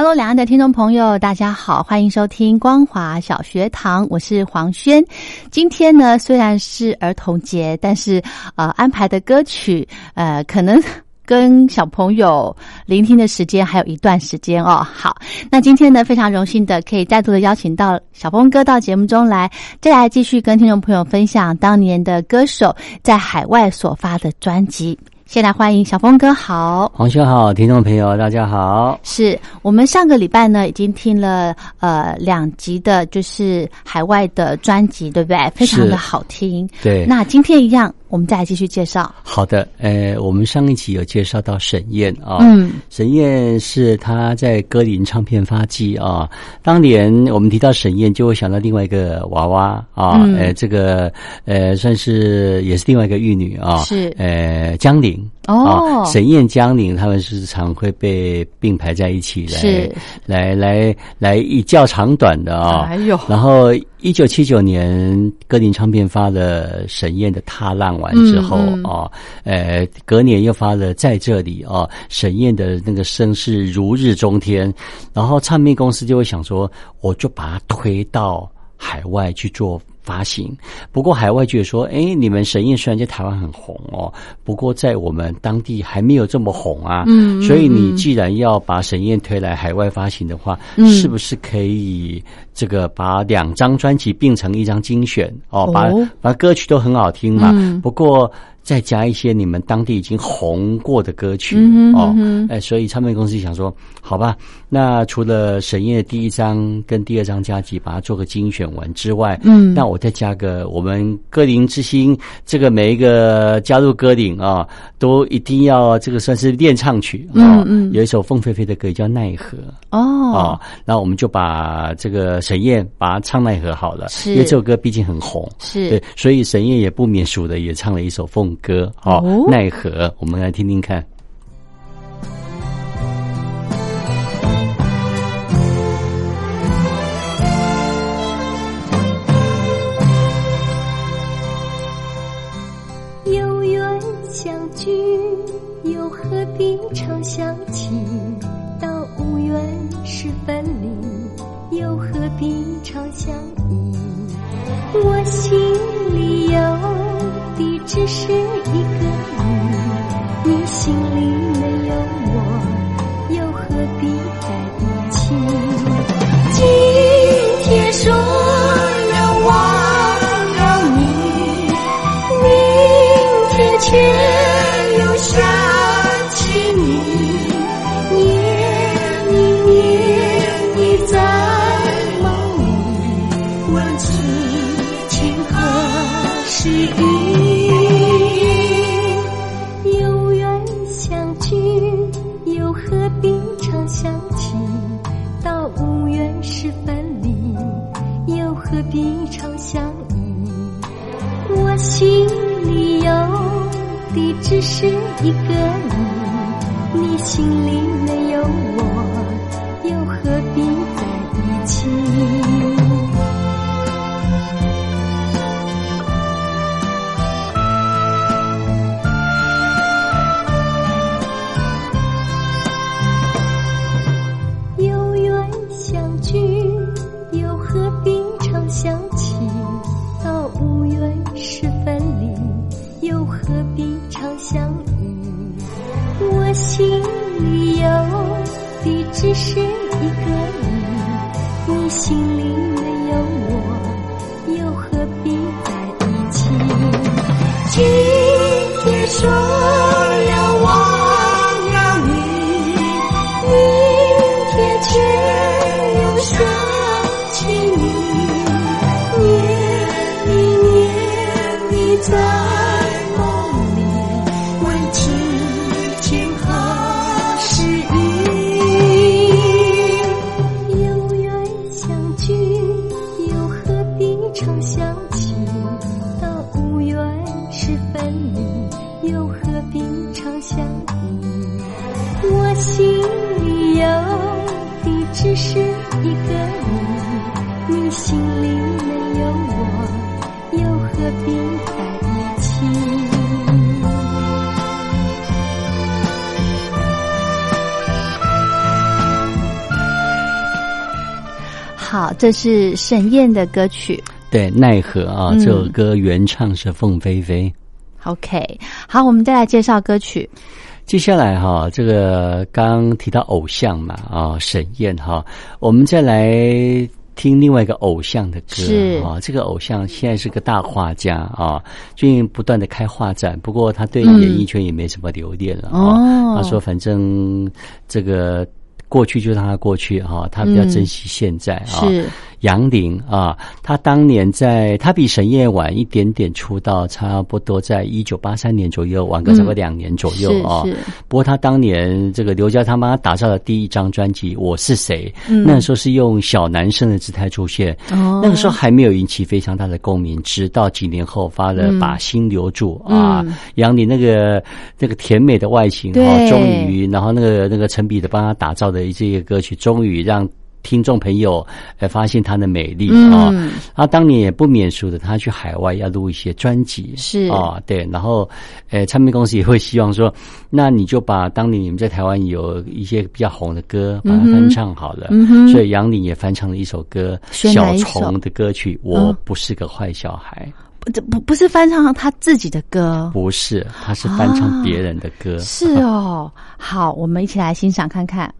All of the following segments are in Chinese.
Hello，两岸的听众朋友，大家好，欢迎收听光华小学堂，我是黄轩。今天呢，虽然是儿童节，但是呃，安排的歌曲呃，可能 跟小朋友聆听的时间还有一段时间哦。好，那今天呢，非常荣幸的可以再度的邀请到小峰哥到节目中来，再来继续跟听众朋友分享当年的歌手在海外所发的专辑。先来欢迎小峰哥，好，黄轩好，听众朋友大家好。是我们上个礼拜呢，已经听了呃两集的，就是海外的专辑，对不对？非常的好听。对，那今天一样。我们再来继续介绍。好的，呃，我们上一期有介绍到沈燕啊，嗯，沈燕是她在歌林唱片发迹啊。当年我们提到沈燕，就会想到另外一个娃娃啊，呃，这个呃，算是也是另外一个玉女啊，是。呃江玲哦，沈燕江玲他们是常会被并排在一起来来来来一较长短的啊，哎呦，然后。一九七九年，歌林唱片发了沈燕的《踏浪》完之后啊，呃，隔年又发了《在这里》啊，沈燕的那个声势如日中天，然后唱片公司就会想说，我就把它推到海外去做。发行，不过海外觉得说，哎，你们沈燕虽然在台湾很红哦，不过在我们当地还没有这么红啊。嗯，所以你既然要把沈燕推来海外发行的话，是不是可以这个把两张专辑并成一张精选哦？把把歌曲都很好听嘛。不过。再加一些你们当地已经红过的歌曲哦，哎，所以唱片公司想说，好吧，那除了沈燕的第一张跟第二张加集，把它做个精选完之外，嗯，那我再加个我们歌林之星，这个每一个加入歌林啊，都一定要这个算是练唱曲啊，有一首凤飞飞的歌叫奈何哦，啊，那我们就把这个沈燕把它唱奈何好了，是因为这首歌毕竟很红，是对，所以沈燕也不免俗的也唱了一首凤。歌哦，奈何？我们来听听看。分离，又何必长相依？我心里有。的只是一个你，你心里没有一个只是一个你你心里没有我又何必在一起？今天说心里有的只是一个你，你心里没有我，又何必在一起？好，这是沈燕的歌曲。对，奈何啊，嗯这首歌原唱是凤飞飞。OK，好，我们再来介绍歌曲。接下来哈，这个刚提到偶像嘛，啊，沈燕哈，我们再来听另外一个偶像的歌是啊，这个偶像现在是个大画家啊，最近不断的开画展，不过他对嗯演艺圈也没什么留恋了啊。哦他说，反正这个过去就让他过去哈、他比较珍惜现在啊。是杨林啊，他当年在他比沈燕晚一点点出道，差不多在一九八三年左右，晚个差不多两年左右是啊。是。不过他当年这个刘家他妈打造的第一张专辑《我是谁》，嗯。那时候是用小男生的姿态出现，哦。那个时候还没有引起非常大的共鸣，直到几年后发了《把心留住》啊嗯，杨林那个那个甜美的外形对。哈，终于，然后那个那个陈彼得帮他打造的这些歌曲，终于让。听众朋友，呃，发现她的美丽啊、嗯他当年也不免俗的，他去海外要录一些专辑，是啊、对，然后，呃，唱片公司也会希望说，那你就把当年你们在台湾有一些比较红的歌，把它翻唱好了。嗯哼所以杨林也翻唱了一首歌，小虫的歌曲《我不是个坏小孩》不这不不是翻唱他自己的歌，不是，他是翻唱别人的歌。是哦。好，我们一起来欣赏看看。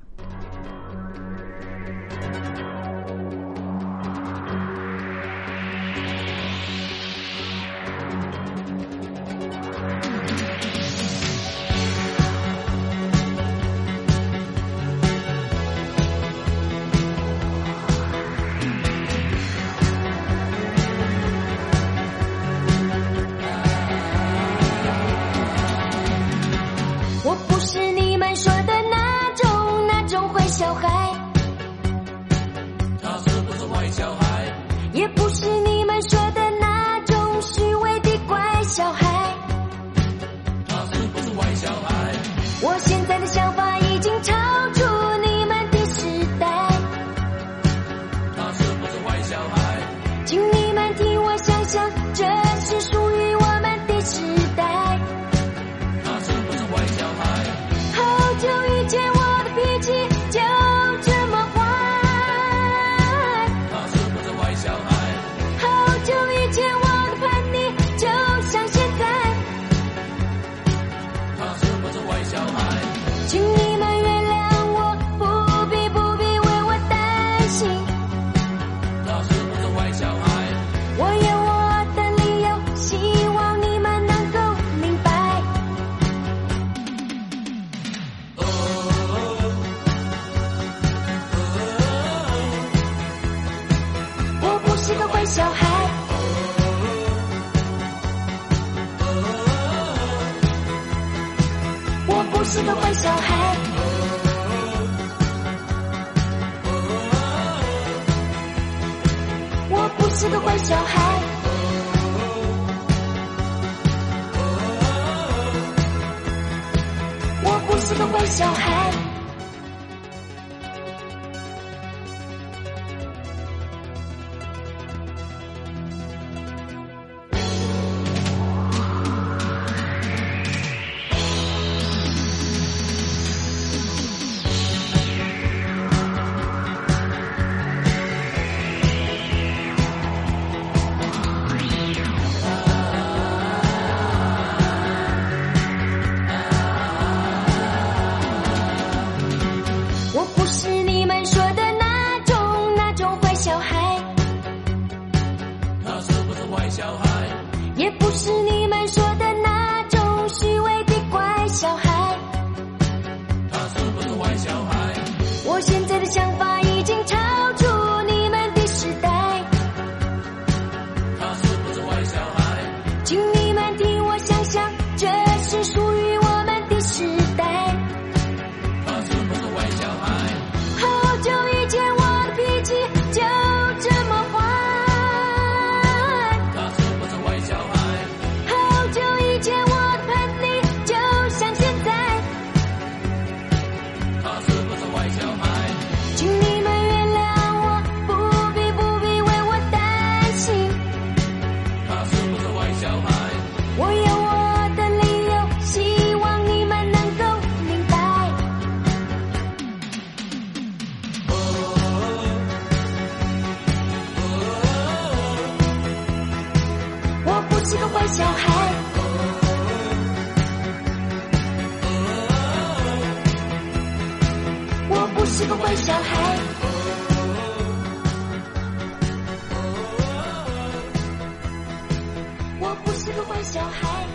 小孩。我不是个坏小孩。我不是个坏小孩。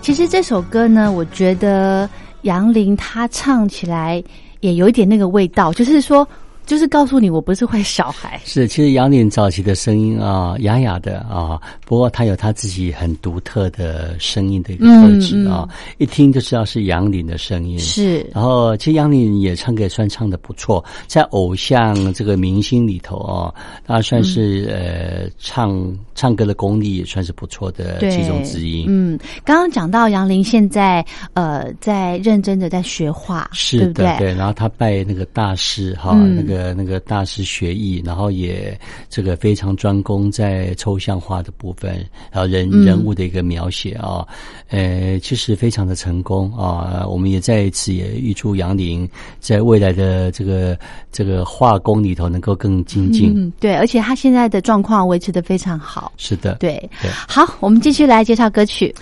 其实这首歌呢，我觉得杨林他唱起来也有一点那个味道，就是说，就是告诉你我不是坏小孩。是，其实杨林早期的声音啊，哑哑的啊，不过他有他自己很独特的声音的一个特质啊，一听就知道是杨林的声音。是，然后，其实杨林也唱歌也算唱的不错，在偶像这个明星里头啊，他算是、呃唱唱歌的功力也算是不错的对其中之一。嗯，刚刚讲到杨林现在呃在认真的在学画，是的，对？然后他拜那个大师哈，嗯那个那个大师学艺，然后也这个非常专攻在抽象画的部分，然后人、嗯人物的一个描写啊，呃，其实非常的成功啊。我们也在此也预祝杨林在未来的这个这个画工里头能够更精进。嗯，对，而且他现在的状况维持的非常好。是的，对，对好，我们继续来介绍歌曲。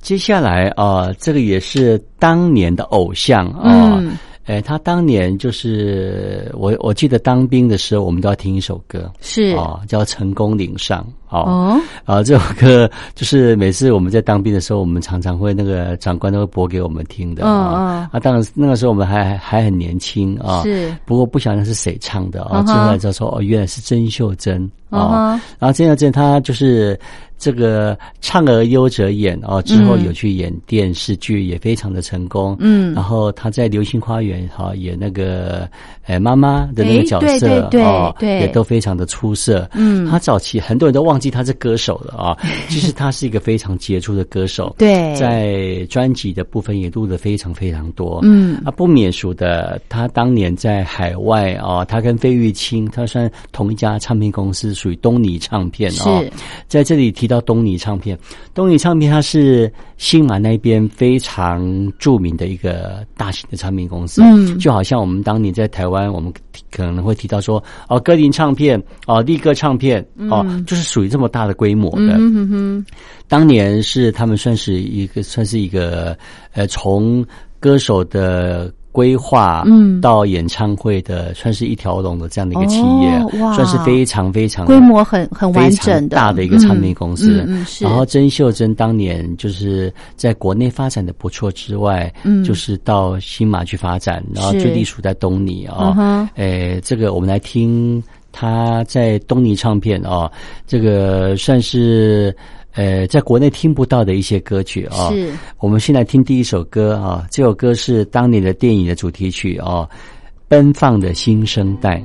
接下来啊、这个也是当年的偶像啊。嗯哎，他当年就是我，我记得当兵的时候，我们都要听一首歌，是。哦，叫《成功岭上》哦。哦，啊，这首歌就是每次我们在当兵的时候，我们常常会那个长官都会播给我们听的嗯啊。啊，当然那个时候我们还还很年轻啊，是不过不晓得是谁唱的啊。嗯哼之后才知道说哦，原来是曾秀珍嗯啊。哼然后曾秀珍她就是这个唱而优则演哦，之后嗯有去演电视剧，也非常的成功。嗯然后她在《流星花园》哈演那个呃妈妈的那个角色哦，对也都非常的出色。嗯她早期很多人都忘记他是歌手了啊，其实他是一个非常杰出的歌手。对，在专辑的部分也录的非常非常多，嗯啊，不免俗的，他当年在海外啊，他跟费玉清，他算同一家唱片公司，属于东尼唱片啊。在这里提到东尼唱片，东尼唱片它是新马那边非常著名的一个大型的唱片公司，嗯就好像我们当年在台湾，我们可能会提到说，哦，歌林唱片，哦，力歌唱片，哦，就是属于这么大的规模的。嗯哼哼，当年是他们算是一个算是一个呃，从歌手的规划，嗯。到演唱会的，算是一条龙的这样的一个企业，算是非常非常规模很很完整的。大的一个唱片公司。嗯嗯嗯然后曾秀珍当年就是在国内发展的不错之外，嗯。就是到新马去发展，然后是。就隶属在东尼啊、诶，这个我们来听他在东尼唱片啊、这个算是呃在国内听不到的一些歌曲啊、是我们先来听第一首歌啊，这首歌是当年的电影的主题曲啊，奔放的新生代。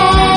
say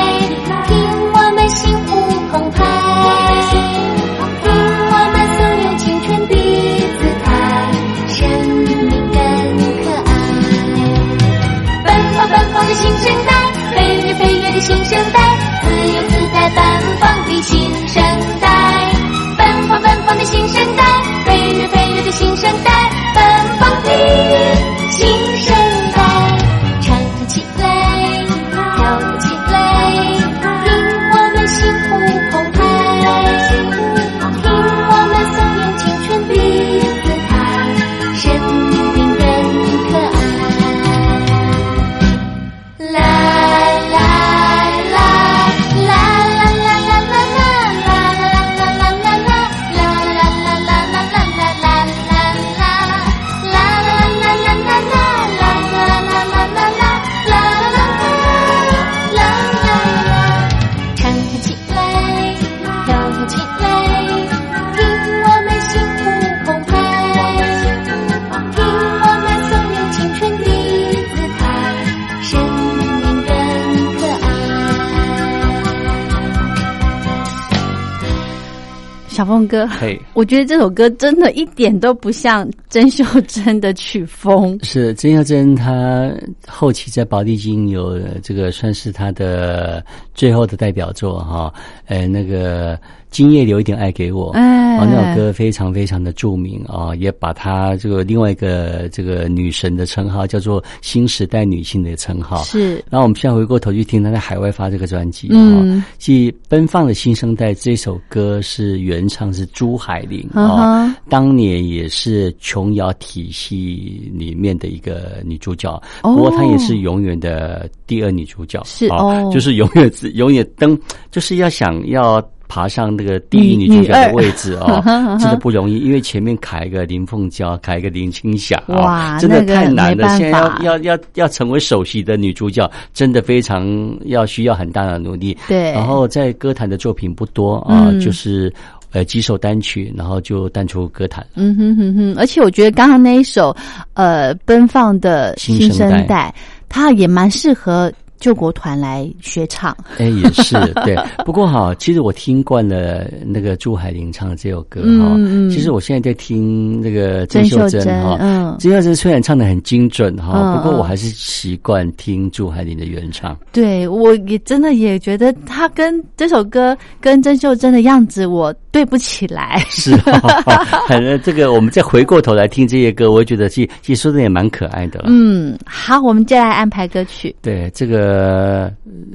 小凤哥，嘿，我觉得这首歌真的一点都不像曾秀珍的曲风。是曾秀珍，她后期在宝丽金有这个算是她的最后的代表作哈，呃，那个今夜留一点爱给我，哎。啊，那首歌非常非常的著名啊、也把她这个另外一个这个女神的称号叫做新时代女性的称号。是，然后我们现在回过头去听她在海外发这个专辑啊，嗯。继《奔放的新生代》这首歌是原唱是朱海玲嗯啊、哼。当年也是琼瑶体系里面的一个女主角，哦。不过她也是永远的第二女主角，啊是哦。就是永远是永远登，就是要想要。爬上那个第一女女主角的位置哦呵呵呵，真的不容易，因为前面卡一个林凤娇，卡一个林青霞啊，哇真的太难了。现在要要要要成为首席的女主角，真的非常要需要很大的努力。对然后在歌坛的作品不多啊，嗯就是呃几首单曲，然后就淡出歌坛。嗯哼哼哼，而且我觉得刚刚那一首呃奔放的新新生代生代，它也蛮适合救国团来学唱。哎，也是对。不过哈，其实我听惯了那个朱海玲唱的这首歌哈，嗯嗯其实我现在在听那个曾秀珍嗯曾秀珍虽然唱的很精准哈，嗯不过我嗯还是习惯听朱海玲的原唱。对，我也真的也觉得他跟这首歌跟曾秀珍的样子，我对不起来。是哈，反正这个我们再回过头来听这些歌，我会觉得其其实说的也蛮可爱的了。嗯，好，我们接下来安排歌曲。对，这个呃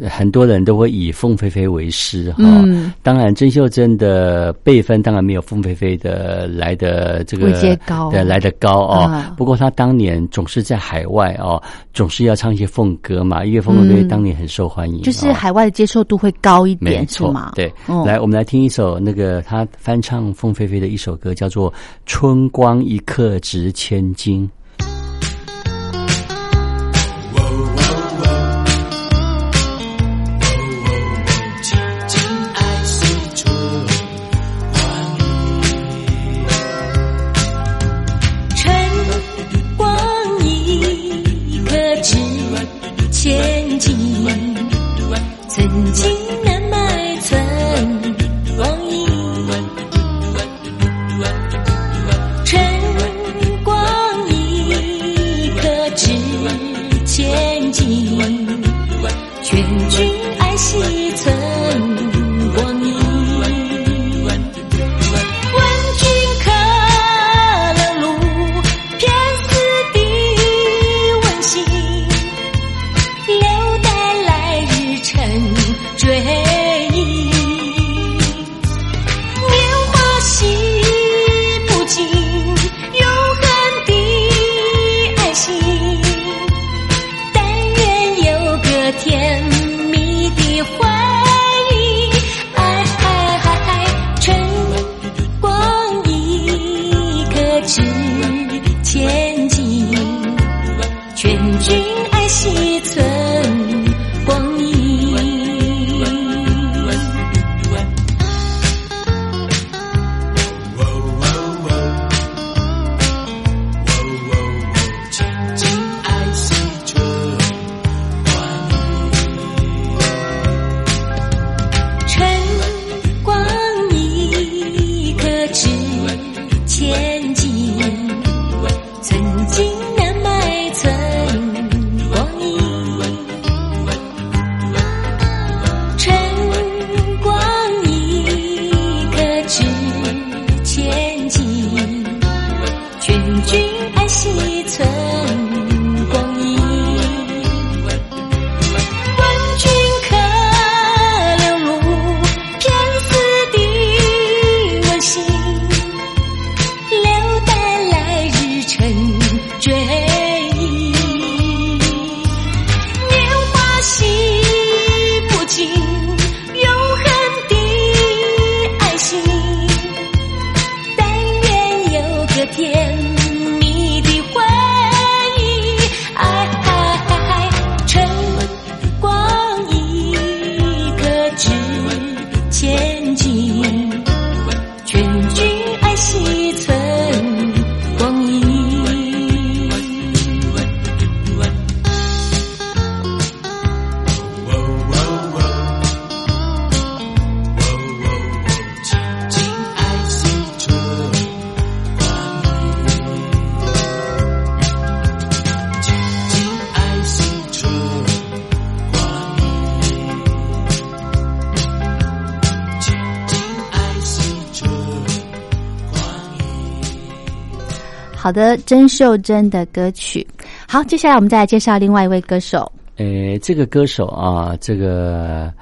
很多人都会以凤飞飞为师哈。嗯当然，甄秀珍的辈分当然没有凤飞飞的来的这个高对，来的高哦。嗯不过她当年总是在海外哦，总是要唱一些凤歌嘛，因为凤飞飞嗯当年很受欢迎，就是哦海外的接受度会高一没点，是错吗？，对，嗯来，我们来听一首那个她翻唱凤飞飞的一首歌，叫做《春光一刻值千金》。好的，甄秀珍的歌曲。好，接下来我们再来介绍另外一位歌手。呃，这个歌手啊，这个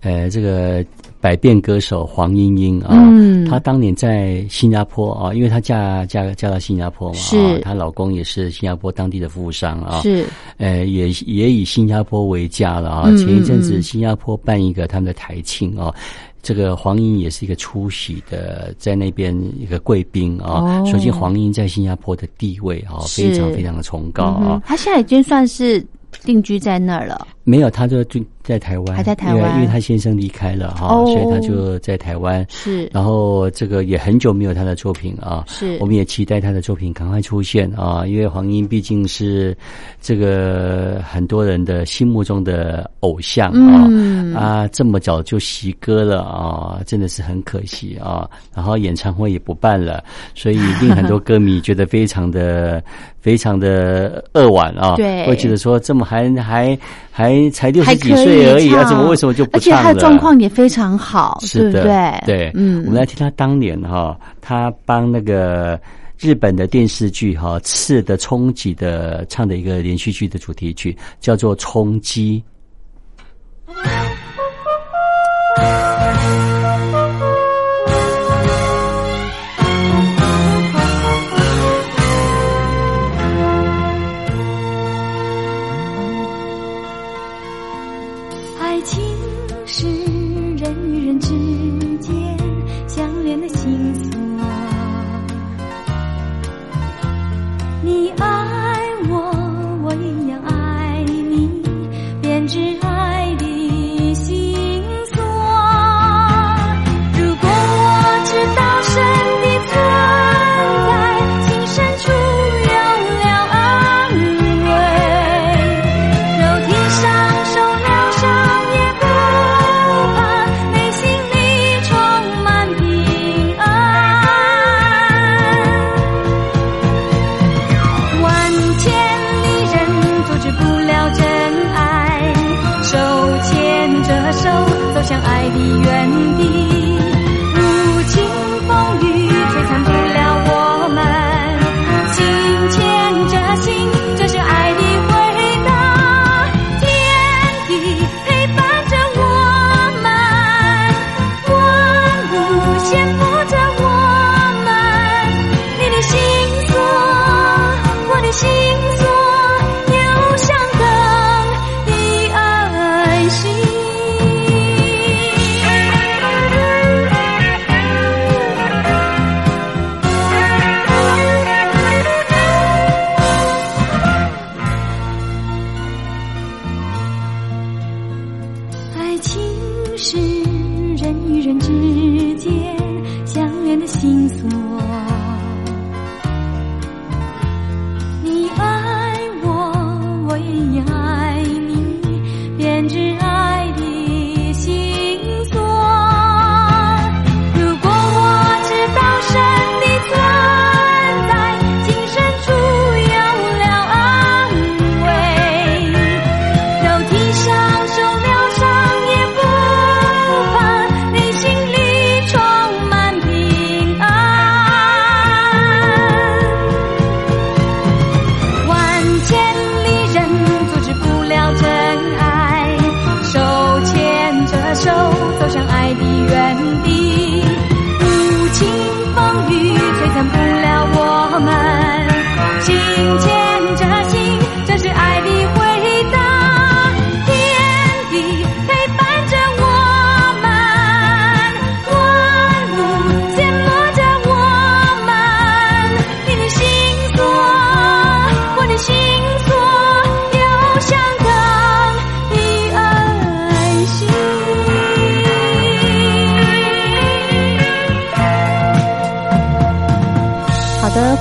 呃，这个百变歌手黄莺莺啊，嗯她当年在新加坡啊，因为她嫁嫁嫁到新加坡嘛，是啊她老公也是新加坡当地的服务商啊，是呃，也也以新加坡为家了啊。嗯前一阵子新加坡办一个他们的台庆啊。这个黄英也是一个出席的，在那边一个贵宾啊，哦所见黄英在新加坡的地位啊，非常非常的崇高啊。嗯他现在已经算是定居在那儿了。没有，他就就在台湾，还在台湾。因为因为他先生离开了哈，哦。所以他就在台湾。是。然后这个也很久没有他的作品啊，是。我们也期待他的作品赶快出现啊，因为黄英毕竟是这个很多人的心目中的偶像啊，嗯。啊，这么早就习歌了啊，真的是很可惜啊。然后演唱会也不办了，所以一定很多歌迷觉得非常的非常的扼腕啊，对。会觉得说这么还还还才六十几还可以岁而已啊，怎么为什么就不而且？他的状况也非常好，是的，对？对，嗯，我们来听他当年哈、他帮那个日本的电视剧哈《刺的冲击》的唱的一个连续剧的主题曲，叫做《冲击》。只爱。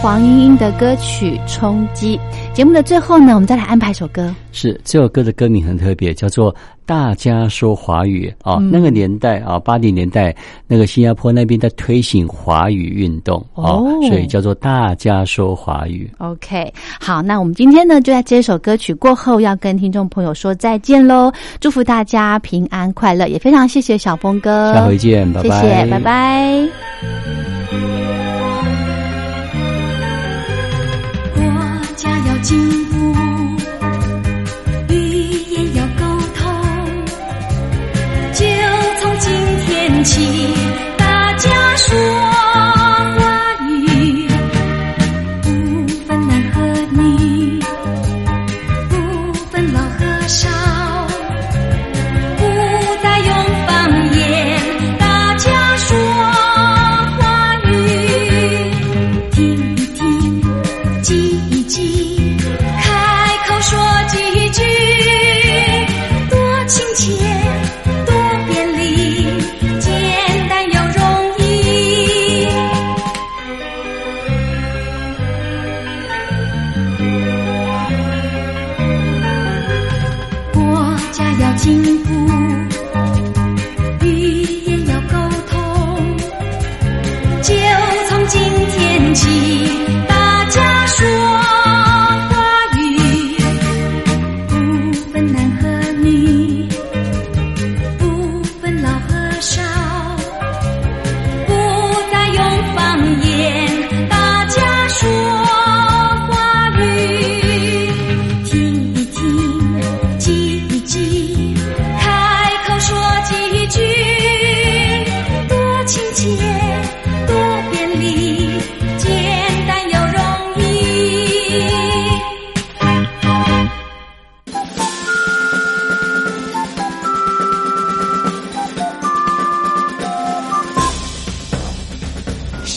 黄莺莺的歌曲《冲击》。节目的最后呢，我们再来安排一首歌。是这首歌的歌名很特别，叫做《大家说华语》啊、嗯那个年代啊，八零年代，那个新加坡那边在推行华语运动啊、哦所以叫做《大家说华语》。OK，好，那我们今天呢，就在这首歌曲过后，要跟听众朋友说再见喽。祝福大家平安快乐，也非常谢谢小峰哥，下回见，拜拜，谢谢，拜拜。情，